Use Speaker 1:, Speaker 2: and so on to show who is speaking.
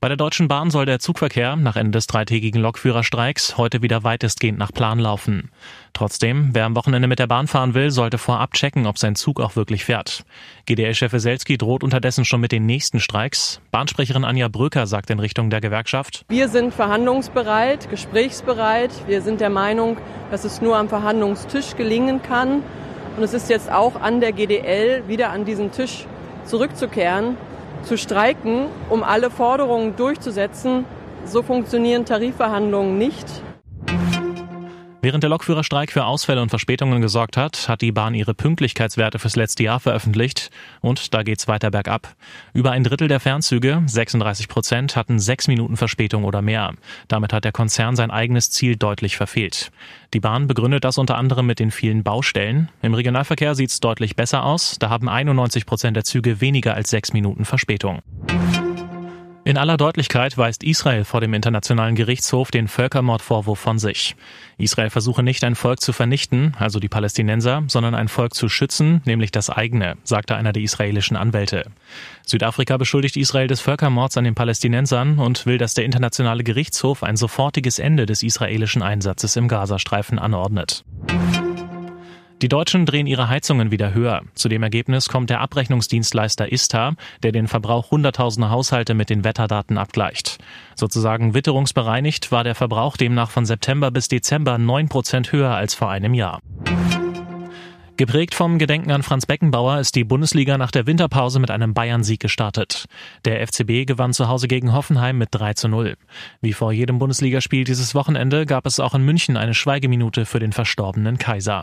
Speaker 1: Bei der Deutschen Bahn soll der Zugverkehr nach Ende des dreitägigen Lokführerstreiks heute wieder weitestgehend nach Plan laufen. Trotzdem, wer am Wochenende mit der Bahn fahren will, sollte vorab checken, ob sein Zug auch wirklich fährt. GDL-Chef Weselski droht unterdessen schon mit den nächsten Streiks. Bahnsprecherin Anja Bröker sagt in Richtung der Gewerkschaft.
Speaker 2: Wir sind verhandlungsbereit, gesprächsbereit. Wir sind der Meinung, dass es nur am Verhandlungstisch gelingen kann. Und es ist jetzt auch an der GDL, wieder an diesen Tisch zurückzukehren zu streiken, um alle Forderungen durchzusetzen. So funktionieren Tarifverhandlungen nicht.
Speaker 1: Während der Lokführerstreik für Ausfälle und Verspätungen gesorgt hat, hat die Bahn ihre Pünktlichkeitswerte fürs letzte Jahr veröffentlicht und da geht's weiter bergab. Über ein Drittel der Fernzüge, 36 Prozent, hatten sechs Minuten Verspätung oder mehr. Damit hat der Konzern sein eigenes Ziel deutlich verfehlt. Die Bahn begründet das unter anderem mit den vielen Baustellen. Im Regionalverkehr sieht's deutlich besser aus. Da haben 91 Prozent der Züge weniger als sechs Minuten Verspätung. In aller Deutlichkeit weist Israel vor dem Internationalen Gerichtshof den Völkermordvorwurf von sich. Israel versuche nicht ein Volk zu vernichten, also die Palästinenser, sondern ein Volk zu schützen, nämlich das eigene, sagte einer der israelischen Anwälte. Südafrika beschuldigt Israel des Völkermords an den Palästinensern und will, dass der Internationale Gerichtshof ein sofortiges Ende des israelischen Einsatzes im Gazastreifen anordnet. Die Deutschen drehen ihre Heizungen wieder höher. Zu dem Ergebnis kommt der Abrechnungsdienstleister ISTA, der den Verbrauch hunderttausender Haushalte mit den Wetterdaten abgleicht. Sozusagen witterungsbereinigt war der Verbrauch demnach von September bis Dezember neun Prozent höher als vor einem Jahr. Geprägt vom Gedenken an Franz Beckenbauer ist die Bundesliga nach der Winterpause mit einem Bayern-Sieg gestartet. Der FCB gewann zu Hause gegen Hoffenheim mit 3 zu 0. Wie vor jedem Bundesligaspiel dieses Wochenende gab es auch in München eine Schweigeminute für den verstorbenen Kaiser.